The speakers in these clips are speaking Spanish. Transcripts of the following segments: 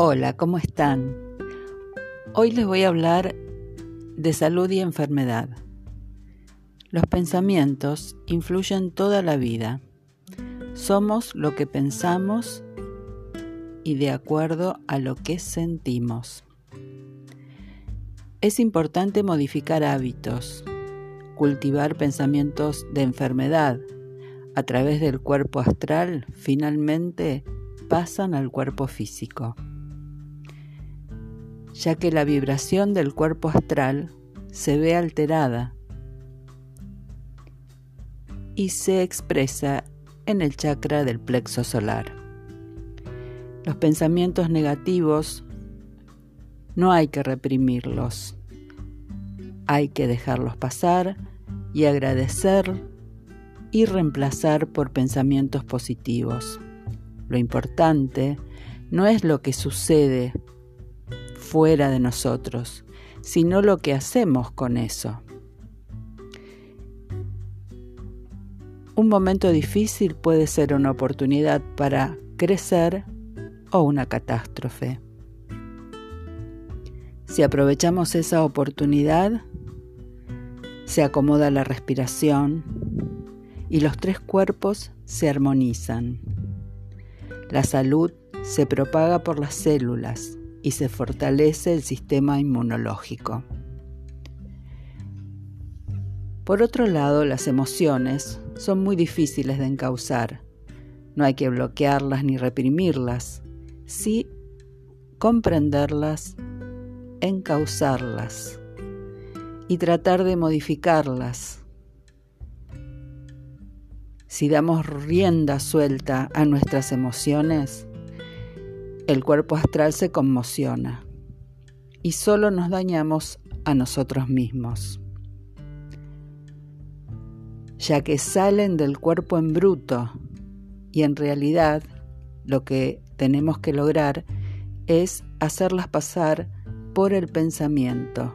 Hola, ¿cómo están? Hoy les voy a hablar de salud y enfermedad. Los pensamientos influyen toda la vida. Somos lo que pensamos y de acuerdo a lo que sentimos. Es importante modificar hábitos, cultivar pensamientos de enfermedad. A través del cuerpo astral finalmente pasan al cuerpo físico ya que la vibración del cuerpo astral se ve alterada y se expresa en el chakra del plexo solar. Los pensamientos negativos no hay que reprimirlos, hay que dejarlos pasar y agradecer y reemplazar por pensamientos positivos. Lo importante no es lo que sucede fuera de nosotros, sino lo que hacemos con eso. Un momento difícil puede ser una oportunidad para crecer o una catástrofe. Si aprovechamos esa oportunidad, se acomoda la respiración y los tres cuerpos se armonizan. La salud se propaga por las células y se fortalece el sistema inmunológico. Por otro lado, las emociones son muy difíciles de encauzar. No hay que bloquearlas ni reprimirlas, sí comprenderlas, encauzarlas y tratar de modificarlas. Si damos rienda suelta a nuestras emociones, el cuerpo astral se conmociona y solo nos dañamos a nosotros mismos, ya que salen del cuerpo en bruto y en realidad lo que tenemos que lograr es hacerlas pasar por el pensamiento.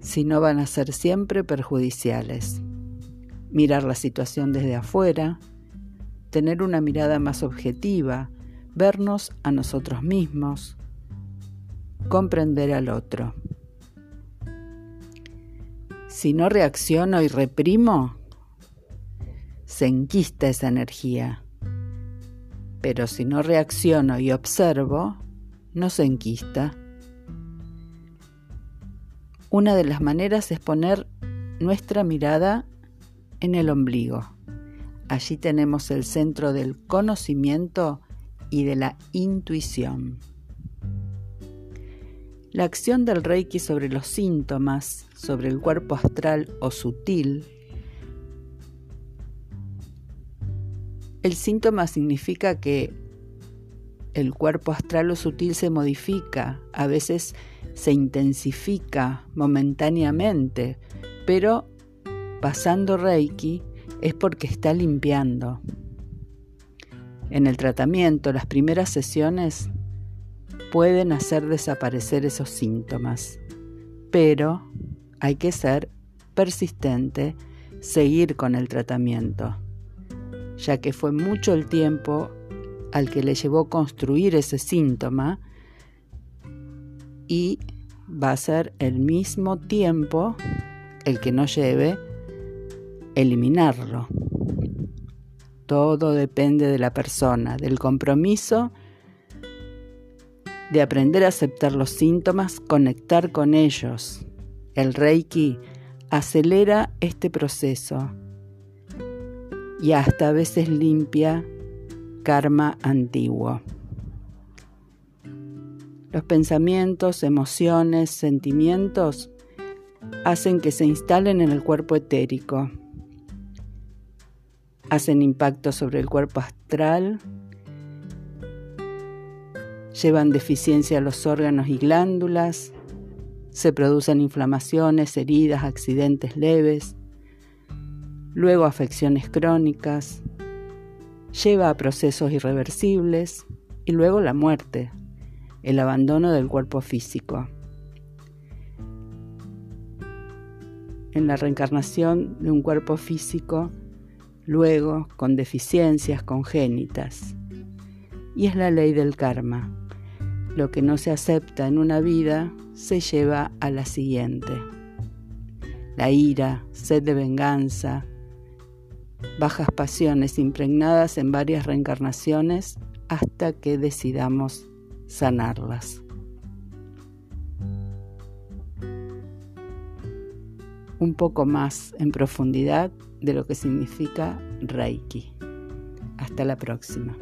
Si no van a ser siempre perjudiciales. Mirar la situación desde afuera, tener una mirada más objetiva, vernos a nosotros mismos, comprender al otro. Si no reacciono y reprimo, se enquista esa energía. Pero si no reacciono y observo, no se enquista. Una de las maneras es poner nuestra mirada en el ombligo. Allí tenemos el centro del conocimiento y de la intuición. La acción del Reiki sobre los síntomas, sobre el cuerpo astral o sutil. El síntoma significa que el cuerpo astral o sutil se modifica, a veces se intensifica momentáneamente, pero pasando Reiki es porque está limpiando. En el tratamiento, las primeras sesiones pueden hacer desaparecer esos síntomas, pero hay que ser persistente, seguir con el tratamiento, ya que fue mucho el tiempo al que le llevó construir ese síntoma y va a ser el mismo tiempo el que no lleve eliminarlo. Todo depende de la persona, del compromiso, de aprender a aceptar los síntomas, conectar con ellos. El Reiki acelera este proceso y hasta a veces limpia karma antiguo. Los pensamientos, emociones, sentimientos hacen que se instalen en el cuerpo etérico hacen impacto sobre el cuerpo astral, llevan deficiencia a los órganos y glándulas, se producen inflamaciones, heridas, accidentes leves, luego afecciones crónicas, lleva a procesos irreversibles y luego la muerte, el abandono del cuerpo físico. En la reencarnación de un cuerpo físico luego con deficiencias congénitas y es la ley del karma. Lo que no se acepta en una vida se lleva a la siguiente. La ira, sed de venganza, bajas pasiones impregnadas en varias reencarnaciones hasta que decidamos sanarlas. Un poco más en profundidad de lo que significa Reiki. Hasta la próxima.